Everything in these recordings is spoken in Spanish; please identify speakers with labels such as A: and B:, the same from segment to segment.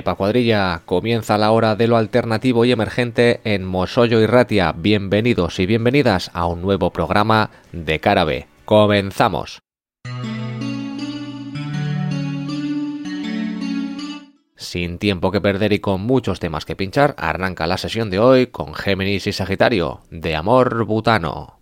A: Cuadrilla, comienza la hora de lo alternativo y emergente en Mosollo y Ratia. Bienvenidos y bienvenidas a un nuevo programa de Carabe. Comenzamos. Sin tiempo que perder y con muchos temas que pinchar, arranca la sesión de hoy con Géminis y Sagitario, de Amor Butano.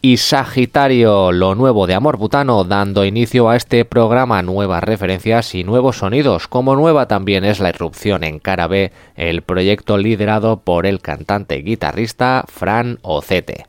A: Y Sagitario, lo nuevo de Amor Butano, dando inicio a este programa, nuevas referencias y nuevos sonidos, como nueva también es la irrupción en cara B, el proyecto liderado por el cantante guitarrista Fran Ocete.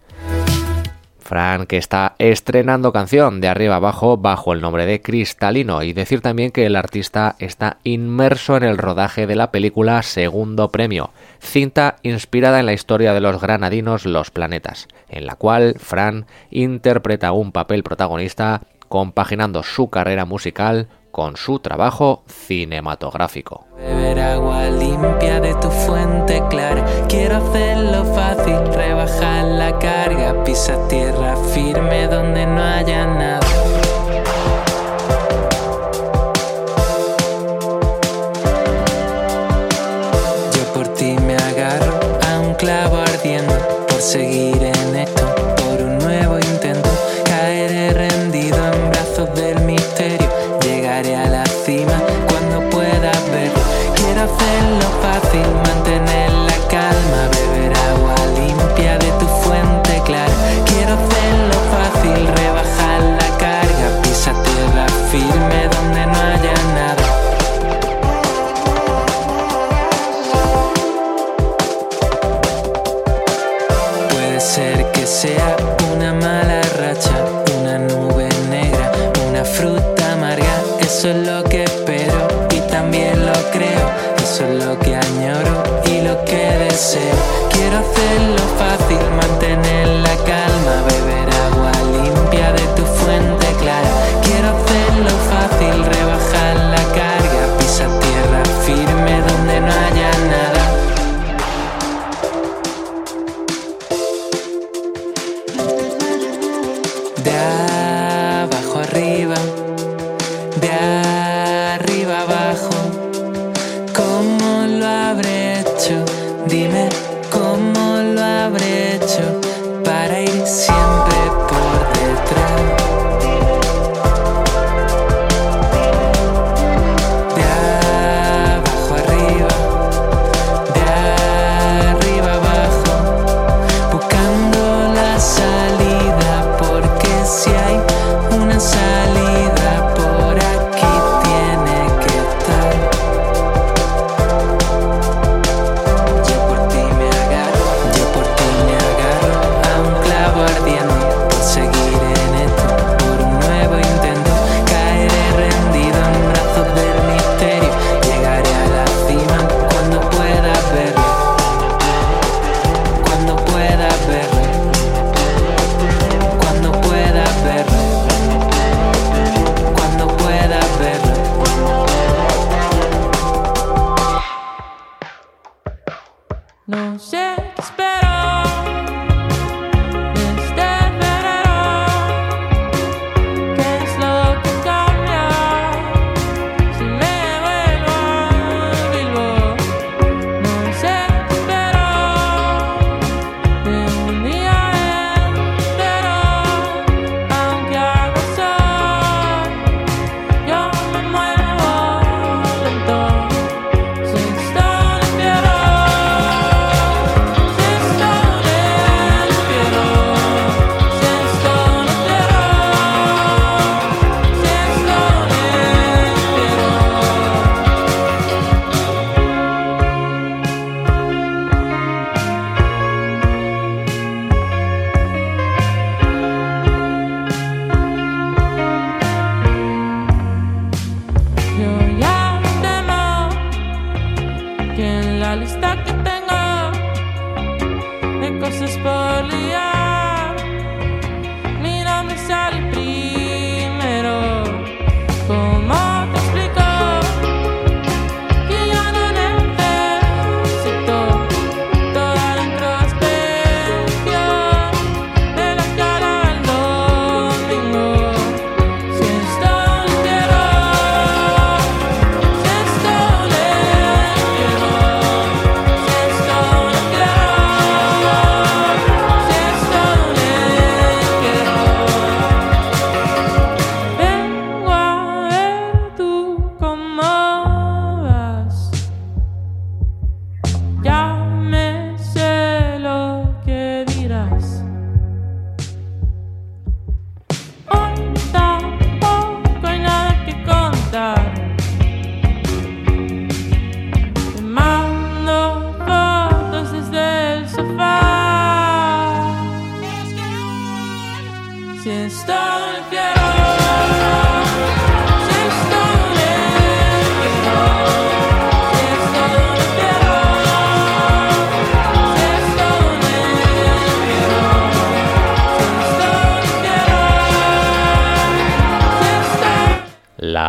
A: Fran que está estrenando canción de arriba abajo bajo el nombre de Cristalino. Y decir también que el artista está inmerso en el rodaje de la película Segundo Premio, cinta inspirada en la historia de los granadinos Los Planetas, en la cual Fran interpreta un papel protagonista compaginando su carrera musical con su trabajo cinematográfico.
B: Beber agua limpia de tu fuente clara, quiero hacerlo fácil, rebajar la carga, pisa tierra firme donde no haya nada.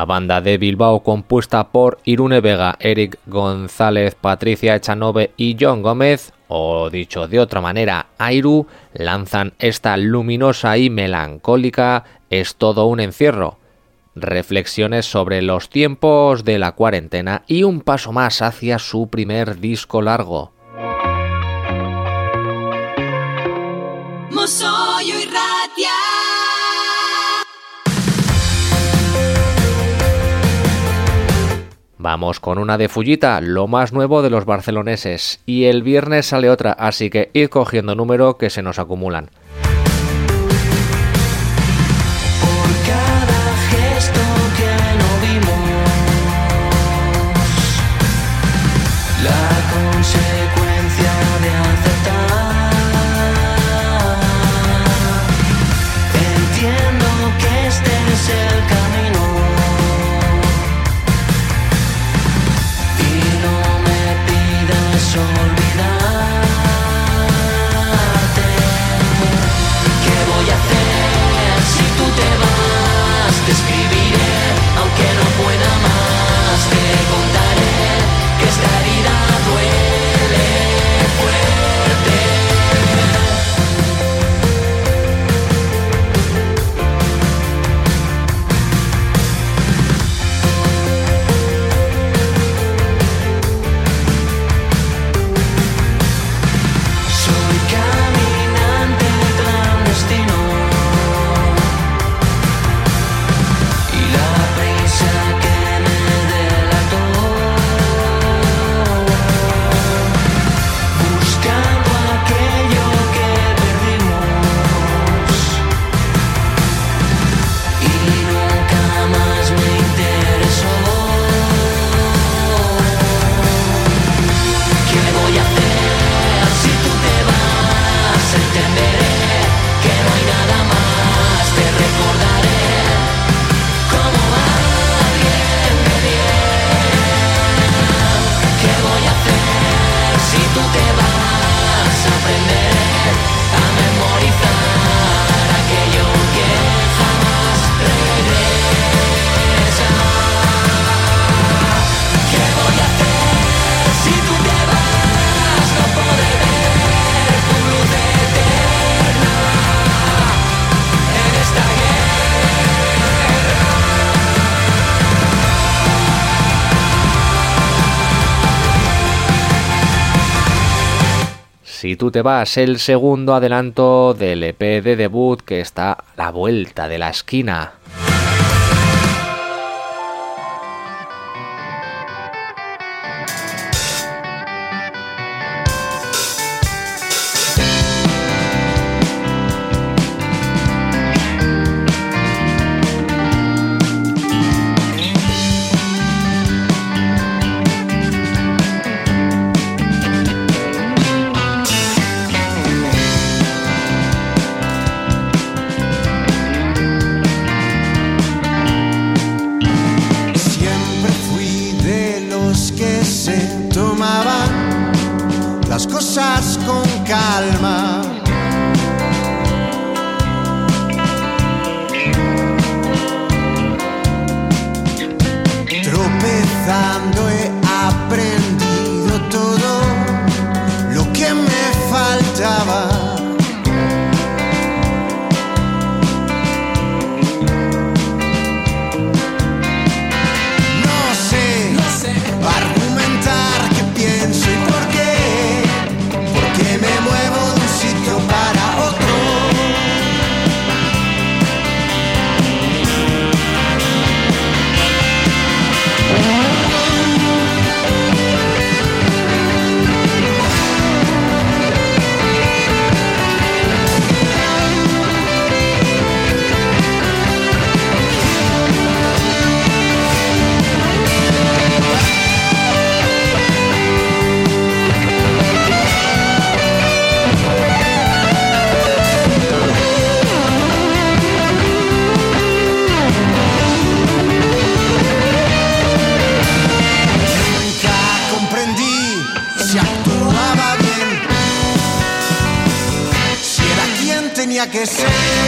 C: Banda de Bilbao compuesta por Irune Vega, Eric González, Patricia Echanove y John Gómez, o dicho de otra manera, Airu, lanzan esta luminosa y melancólica Es todo un encierro. Reflexiones sobre los tiempos de la cuarentena y un paso más hacia su primer disco largo. Vamos con una de Fullita, lo más nuevo de los barceloneses. Y el viernes sale otra, así que id cogiendo número que se nos acumulan. Si tú te vas, el segundo adelanto del EP de debut que está a la vuelta de la esquina.
D: Que ser,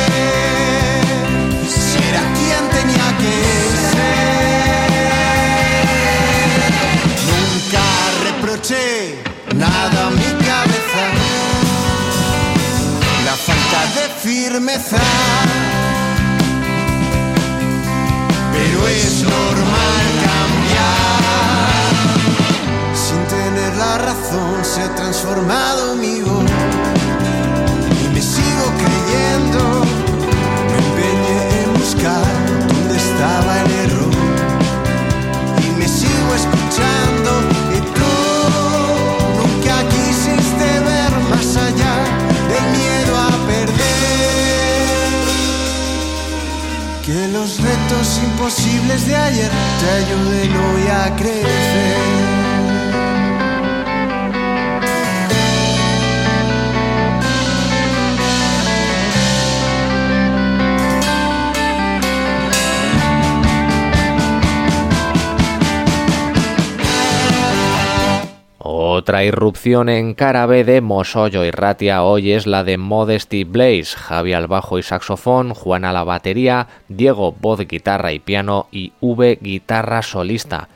C: Otra irrupción en cara B de Mosollo y Ratia hoy es la de Modesty Blaze, Javi al bajo y saxofón, Juan a la batería, Diego voz, guitarra y piano y V guitarra solista.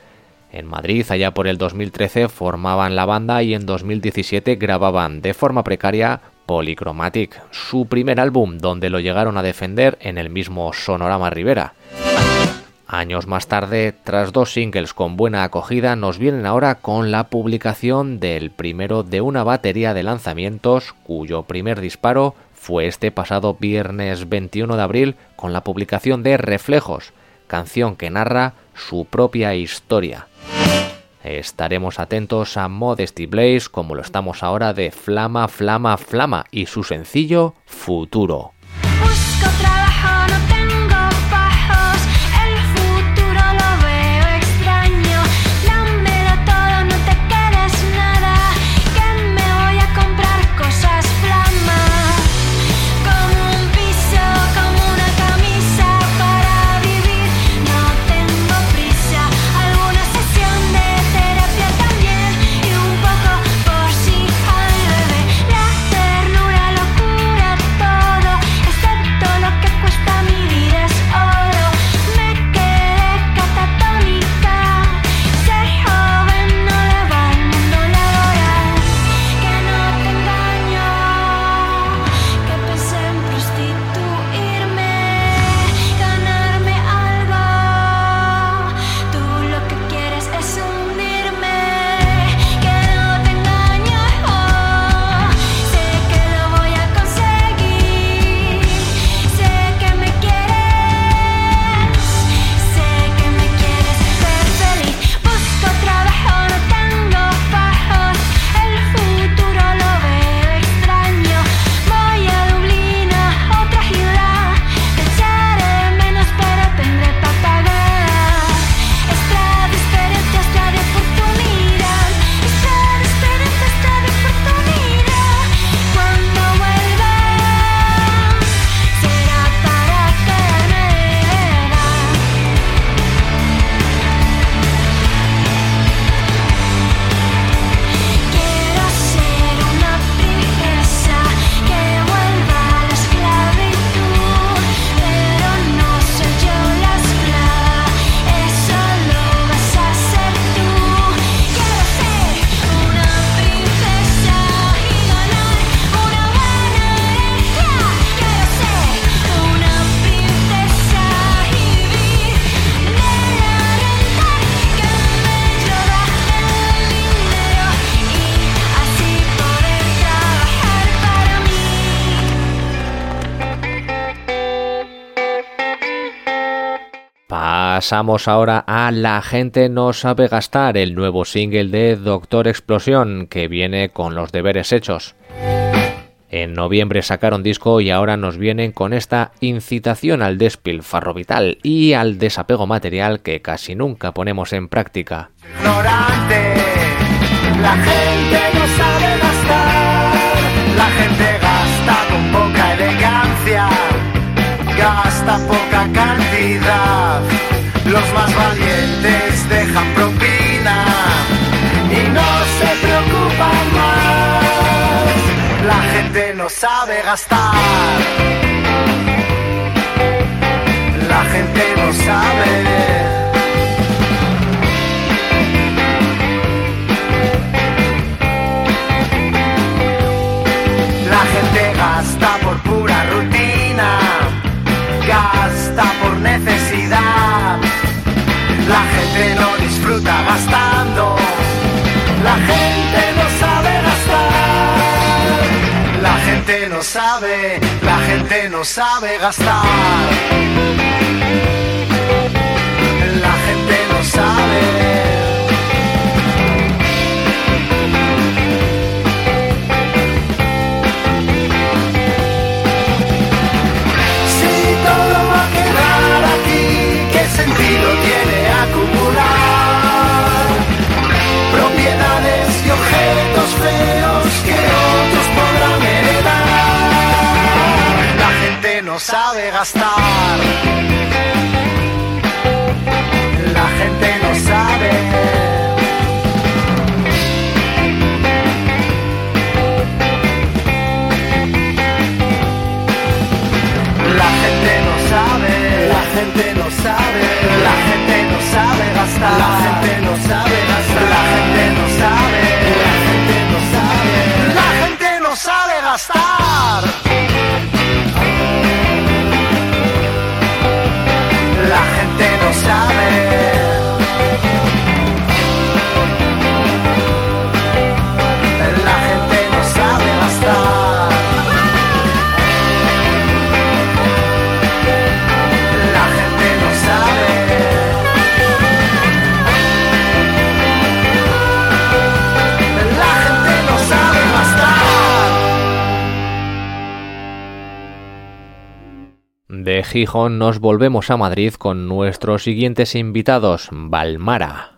C: En Madrid, allá por el 2013, formaban la banda y en 2017 grababan de forma precaria Polychromatic, su primer álbum donde lo llegaron a defender en el mismo Sonorama Rivera. Años más tarde, tras dos singles con buena acogida, nos vienen ahora con la publicación del primero de una batería de lanzamientos cuyo primer disparo fue este pasado viernes 21 de abril con la publicación de Reflejos, canción que narra su propia historia. Estaremos atentos a Modesty Blaze como lo estamos ahora de Flama, Flama, Flama y su sencillo Futuro.
E: Pasamos ahora a La gente no sabe gastar, el nuevo single de Doctor Explosión, que viene con los deberes hechos. En noviembre sacaron disco y ahora nos vienen con esta incitación al despilfarro vital y al desapego material que casi nunca ponemos en práctica.
F: Ignorante, la gente no sabe gastar, la gente gasta con poca elegancia, gasta poca cantidad, los más valientes dejan propina y no se preocupan más, la gente no sabe gastar, la gente no sabe. La gente gasta por pura rutina, gasta por necesidad. Disfruta gastando, la gente no sabe gastar. La gente no sabe, la gente no sabe gastar. La gente no sabe. Si todo va a quedar aquí, ¿qué sentido tiene acumular no sabe gastar. La gente no sabe. La gente no sabe, la gente no sabe, la gente no sabe gastar, la gente no sabe gastar, la gente no sabe, la gente no sabe, la gente no sabe gastar. Sabe.
E: De Gijón nos volvemos a Madrid con nuestros siguientes invitados, Valmara.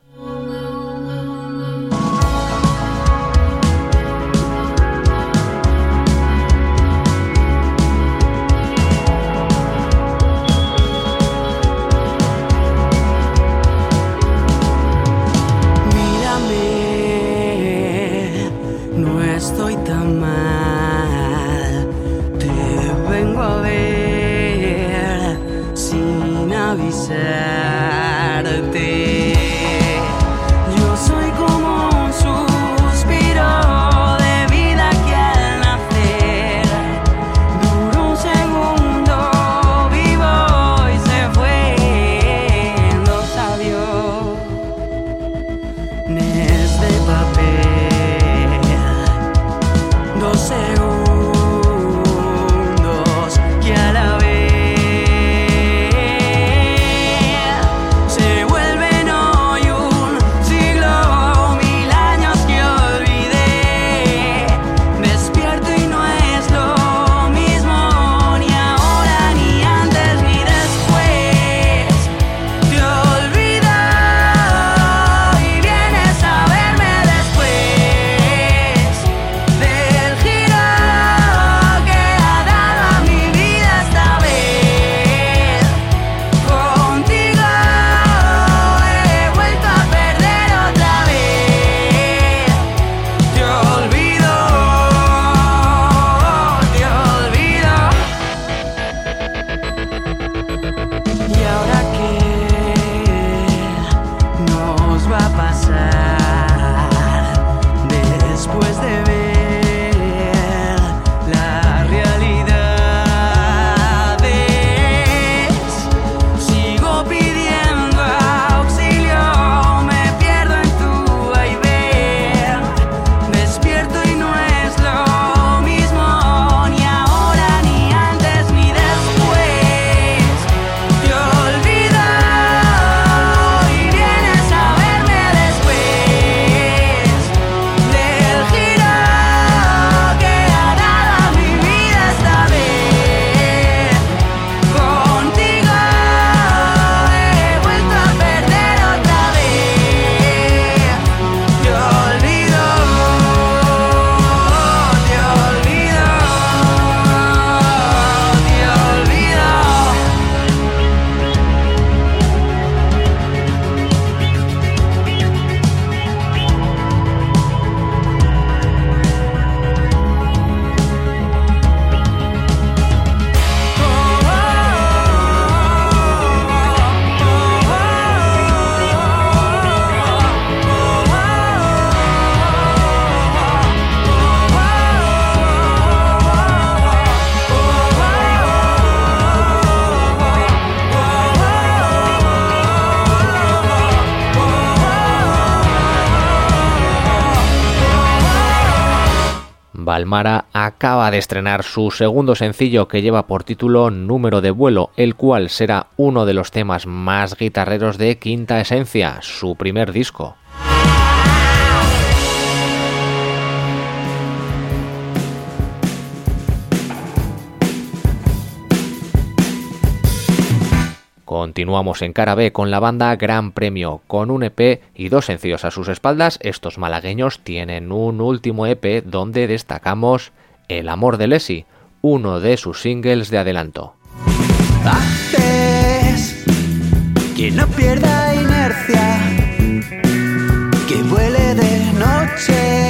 C: Balmara acaba de estrenar su segundo sencillo que lleva por título Número de vuelo, el cual será uno de los temas más guitarreros de Quinta Esencia, su primer disco. Continuamos en cara B con la banda Gran Premio, con un EP y dos sencillos a sus espaldas. Estos malagueños tienen un último EP donde destacamos El amor de Lesi, uno de sus singles de adelanto.
E: Que no pierda inercia, que de noche,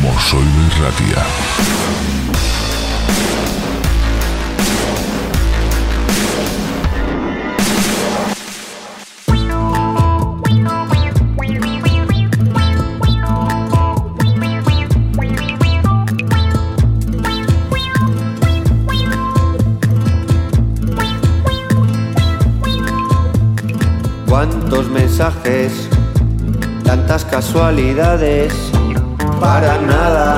G: Mosoide Ratia.
H: Cuántos mensajes, tantas casualidades, para nada.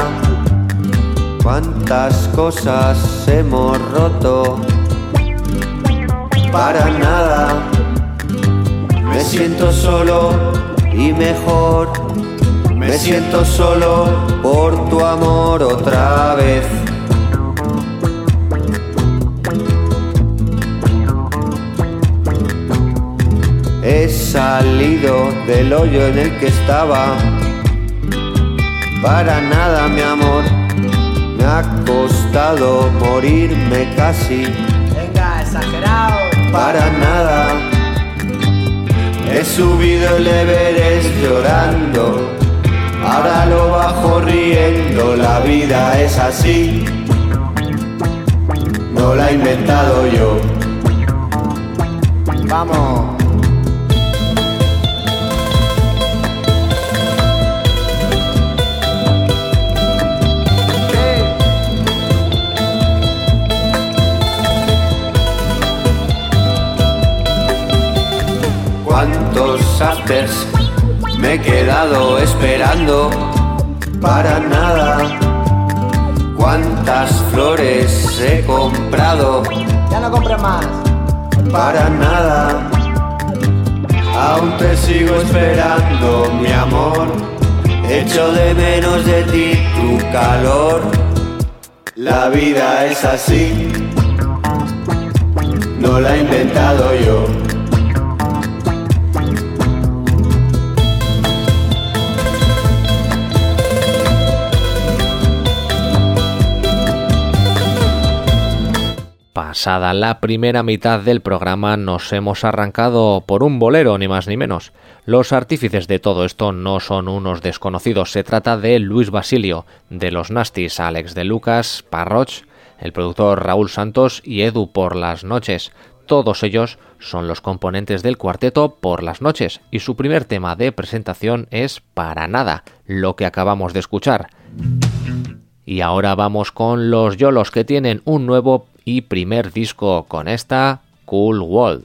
H: Cuántas cosas hemos roto, para nada. Me siento solo y mejor. Me siento solo por tu amor otra vez. Salido del hoyo en el que estaba. Para nada, mi amor, me ha costado morirme casi.
I: Venga, exagerado.
H: Para nada, he subido el Everest llorando. Ahora lo bajo riendo, la vida es así. No la he inventado yo.
I: Vamos.
H: ¿Cuántos afters me he quedado esperando? Para nada. ¿Cuántas flores he comprado?
I: Ya no compres más.
H: Para nada. Aún te sigo esperando, mi amor. Echo de menos de ti tu calor. La vida es así. No la he inventado yo.
C: Pasada la primera mitad del programa nos hemos arrancado por un bolero, ni más ni menos. Los artífices de todo esto no son unos desconocidos, se trata de Luis Basilio, de los Nastis, Alex de Lucas, Parroch, el productor Raúl Santos y Edu por las noches. Todos ellos son los componentes del cuarteto por las noches y su primer tema de presentación es Para nada, lo que acabamos de escuchar. Y ahora vamos con los Yolos que tienen un nuevo y primer disco con esta Cool World.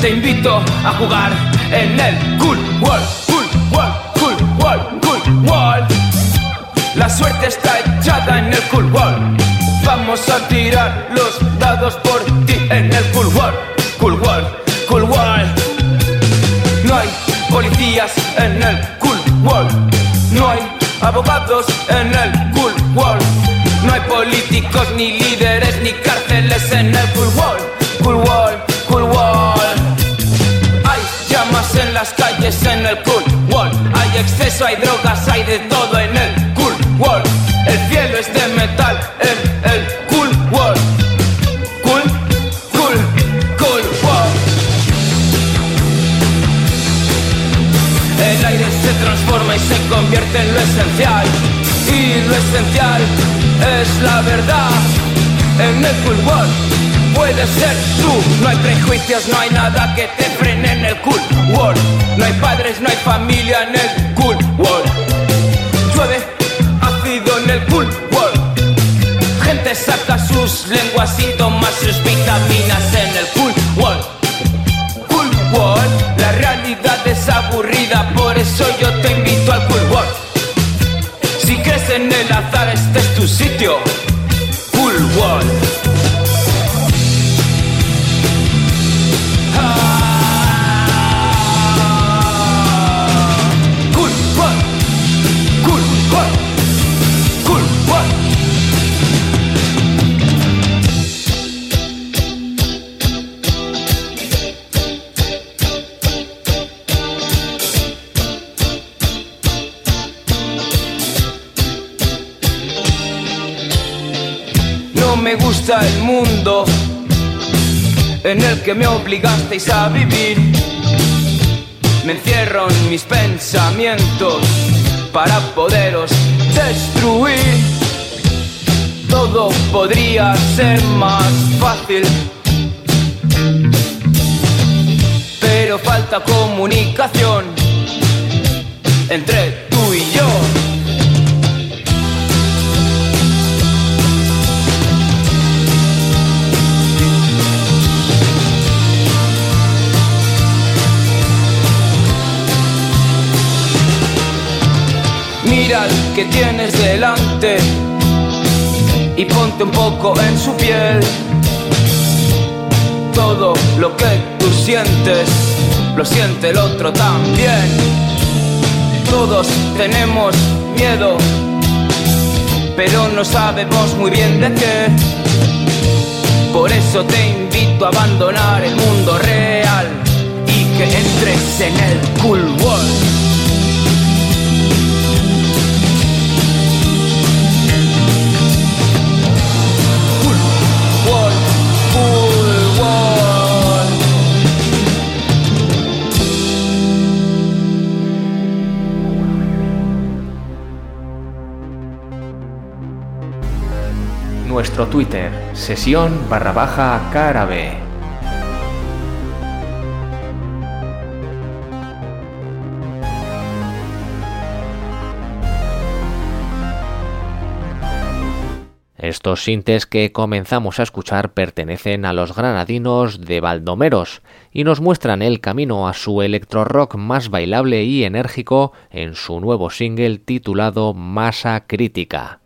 J: Te invito a jugar en el Cool World, Cool World, Cool World, Cool World. La suerte está echada en el Cool World. Vamos a tirar los dados por ti en el Cool World, Cool World, Cool World. No hay policías en el Cool World. No hay abogados en el Cool World. No hay políticos, ni líderes, ni cárceles en el Cool World. Cool World, Cool World. Hay llamas en las calles en el Cool World. Hay exceso, hay drogas, hay de todo en el convierte en lo esencial. Y lo esencial es la verdad. En el world puedes ser tú. No hay prejuicios, no hay nada que te frene en el cool world. No hay padres, no hay familia en el cool world. Llueve ácido en el cool world. Gente saca sus lenguas y toma sus vitaminas en el tu sitio. Gusta el mundo en el que me obligasteis a vivir. Me encierro en mis pensamientos para poderos destruir. Todo podría ser más fácil, pero falta comunicación entre tú y yo. Mira al que tienes delante y ponte un poco en su piel. Todo lo que tú sientes, lo siente el otro también. Todos tenemos miedo, pero no sabemos muy bien de qué. Por eso te invito a abandonar el mundo real y que entres en el cool world.
C: Nuestro Twitter, sesión barra baja carabe. Estos sintes que comenzamos a escuchar pertenecen a los granadinos de Baldomeros y nos muestran el camino a su electro rock más bailable y enérgico en su nuevo single titulado Masa Crítica.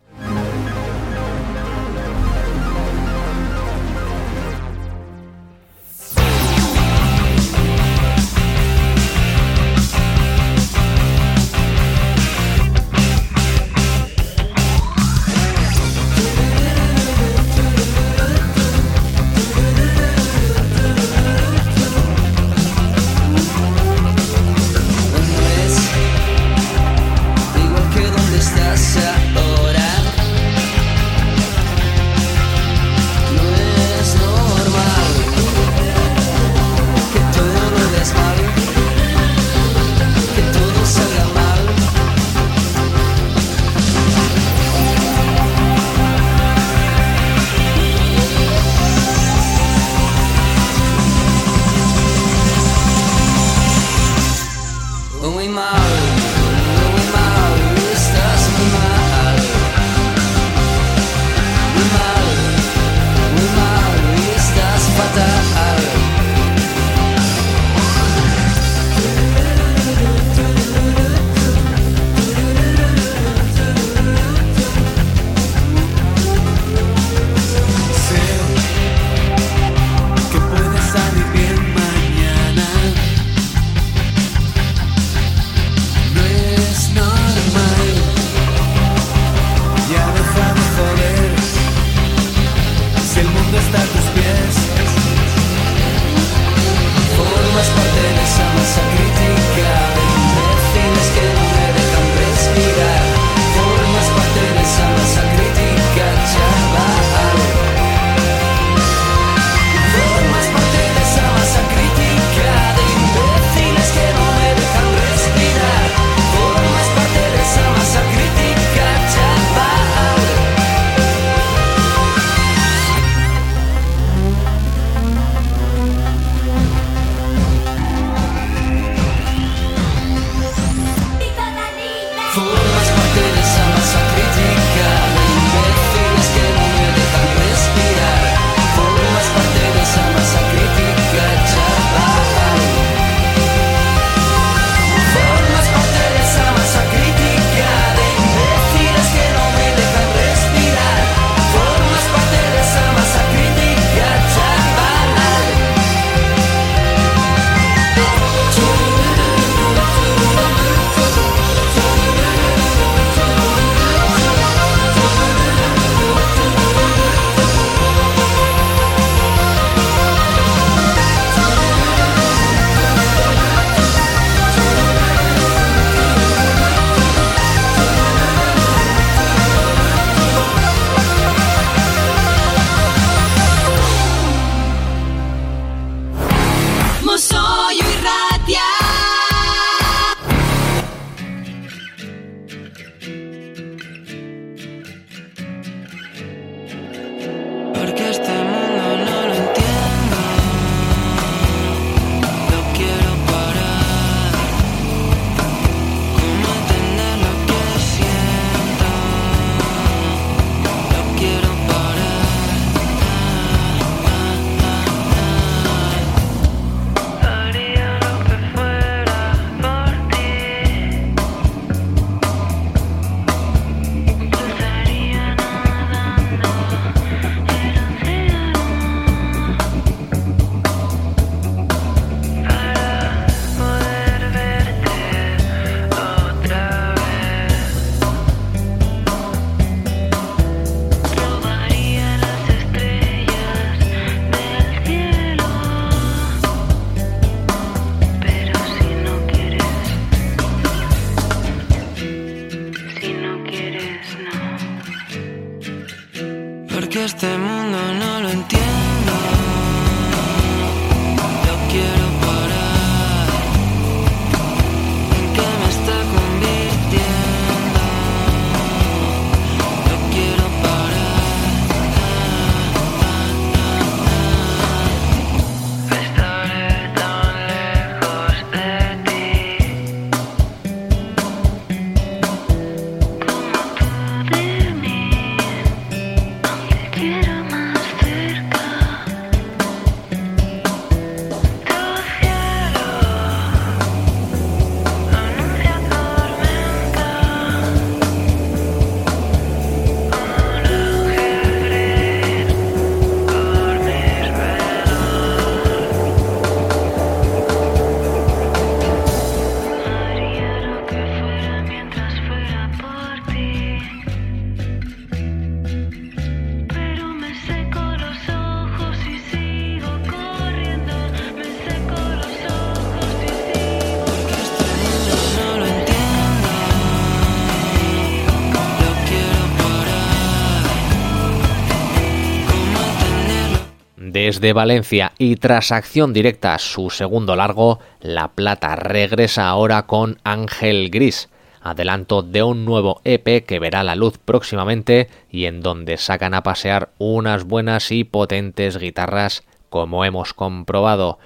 C: de
A: Valencia y tras acción directa su segundo largo, La Plata regresa ahora con Ángel Gris, adelanto de un nuevo EP que verá la luz próximamente y en donde sacan a pasear unas buenas y potentes guitarras como hemos comprobado.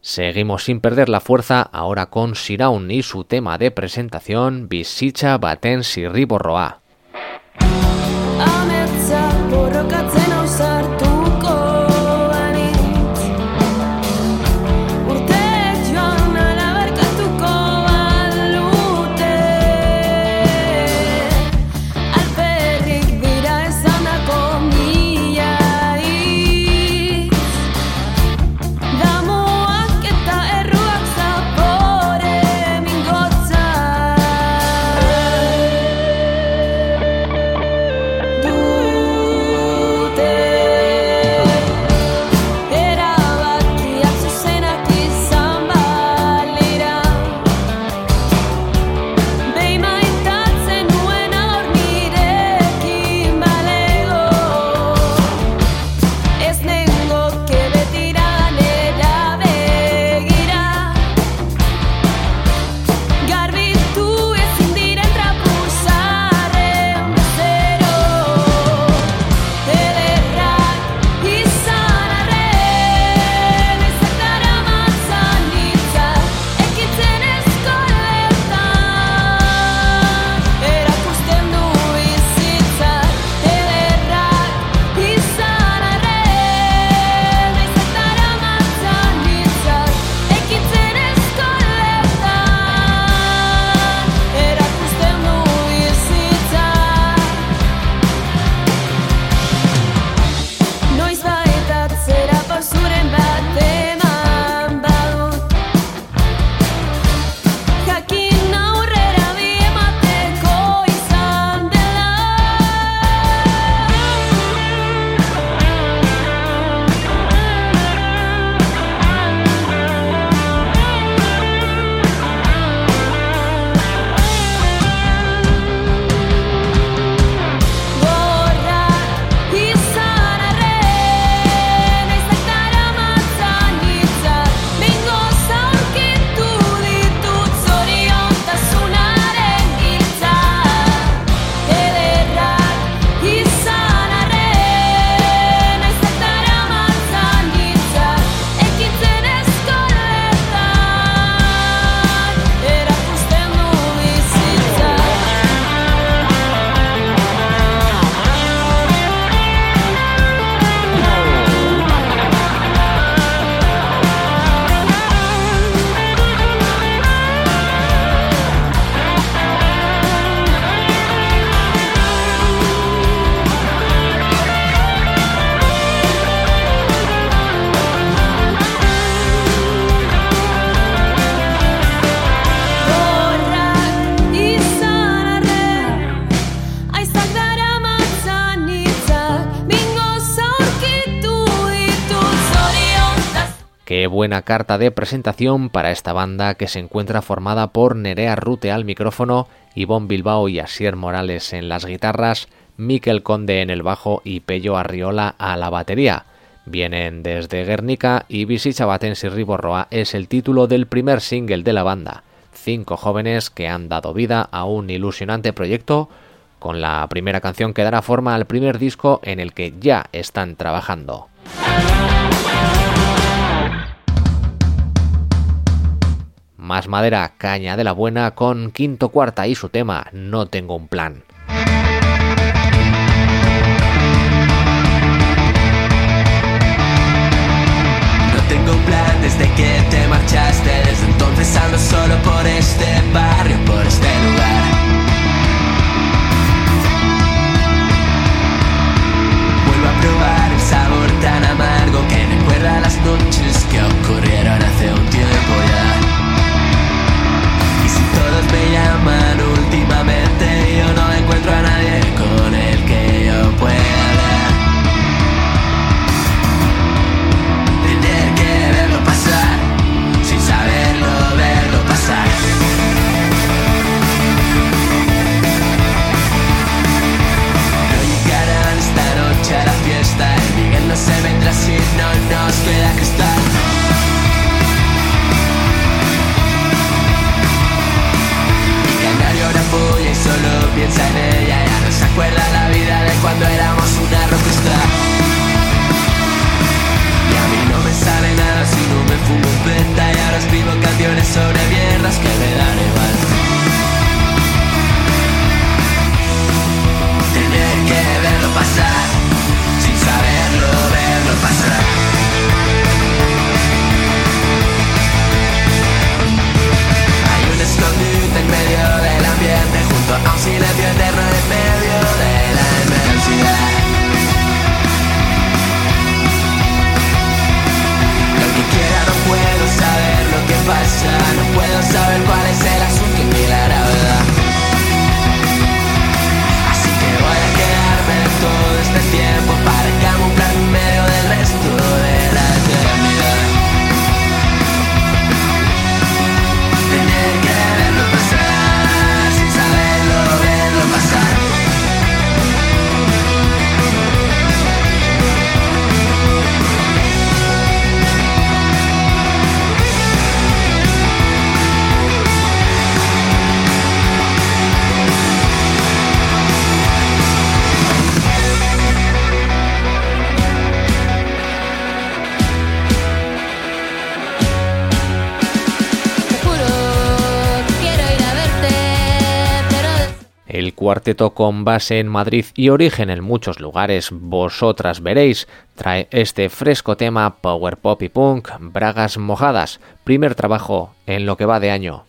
A: Seguimos sin perder la fuerza ahora con Siraun y su tema de presentación Visicha Batensi Riborroa. carta de presentación para esta banda que se encuentra formada por Nerea Rute al micrófono, Ivonne Bilbao y Asier Morales en las guitarras,
C: Miquel Conde en el bajo y Pello Arriola a la batería. Vienen desde Guernica y Visi Chabatens y Riborroa es el título del primer single de la banda. Cinco jóvenes que han dado vida a un ilusionante proyecto con la primera canción que dará forma al primer disco en el que ya están trabajando. Más madera, caña de la buena con quinto cuarta y su tema No tengo un plan.
K: No tengo un plan desde que te marchaste, desde entonces ando solo por este barrio, por este lugar. Vuelvo a probar el sabor tan amargo que recuerda las noches que ocurrieron hace un tiempo
C: cuarteto con base en Madrid y origen en muchos lugares, vosotras veréis, trae este fresco tema Power Pop y Punk, Bragas Mojadas, primer trabajo en lo que va de año.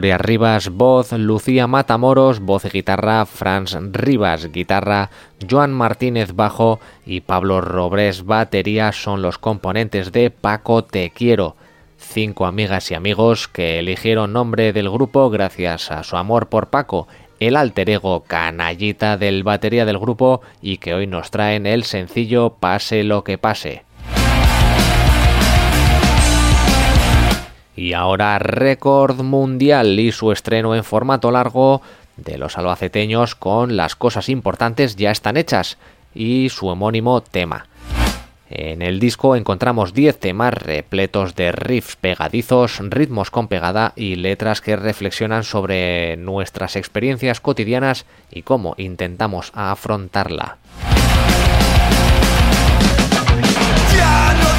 C: Gloria Rivas, voz, Lucía Matamoros, voz y guitarra, Franz Rivas, guitarra, Joan Martínez, bajo y Pablo Robrés, batería, son los componentes de Paco Te Quiero. Cinco amigas y amigos que eligieron nombre del grupo gracias a su amor por Paco, el alter ego canallita del batería del grupo y que hoy nos traen el sencillo Pase lo que pase. Y ahora récord mundial y su estreno en formato largo de los albaceteños con las cosas importantes ya están hechas y su homónimo tema. En el disco encontramos 10 temas repletos de riffs pegadizos, ritmos con pegada y letras que reflexionan sobre nuestras experiencias cotidianas y cómo intentamos afrontarla.
L: Ya no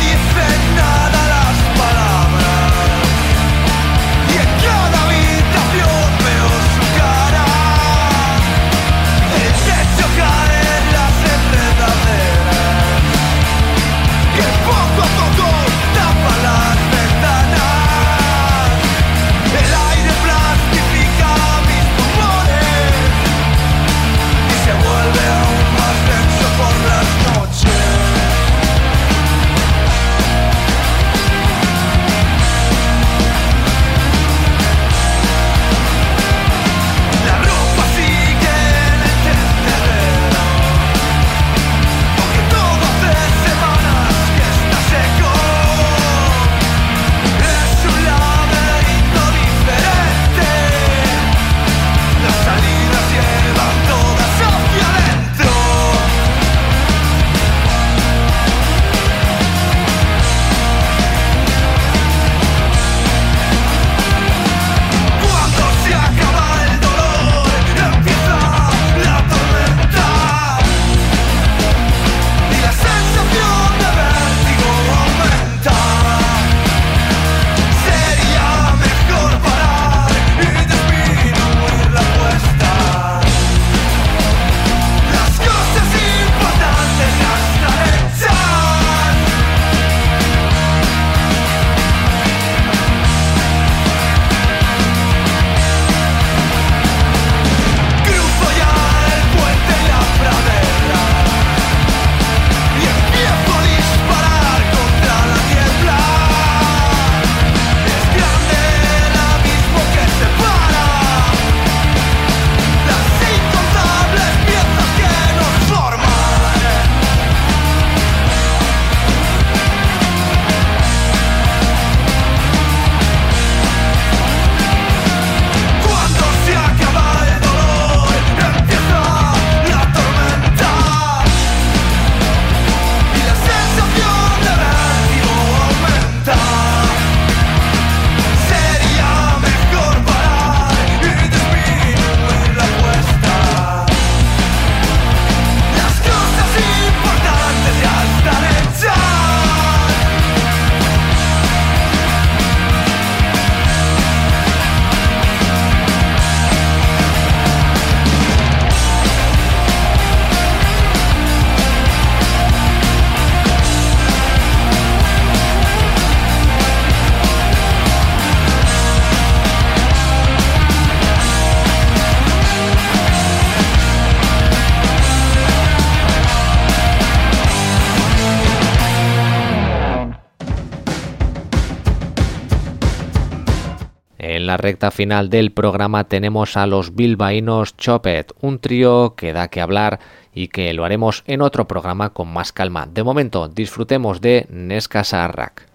C: recta final del programa tenemos a los bilbaínos Chopet, un trío que da que hablar y que lo haremos en otro programa con más calma. De momento, disfrutemos de Nesca Sarrak.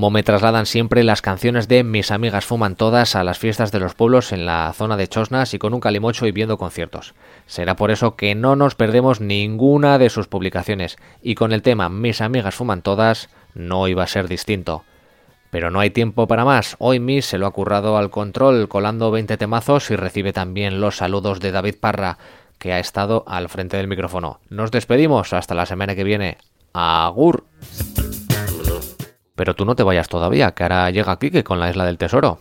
C: Como me trasladan siempre las canciones de Mis amigas fuman todas a las fiestas de los pueblos en la zona de Chosnas y con un calimocho y viendo conciertos. Será por eso que no nos perdemos ninguna de sus publicaciones y con el tema Mis amigas fuman todas no iba a ser distinto. Pero no hay tiempo para más. Hoy Miss se lo ha currado al control colando 20 temazos y recibe también los saludos de David Parra, que ha estado al frente del micrófono. Nos despedimos hasta la semana que viene. Agur. Pero tú no te vayas todavía, que ahora llega Kike con la isla del tesoro.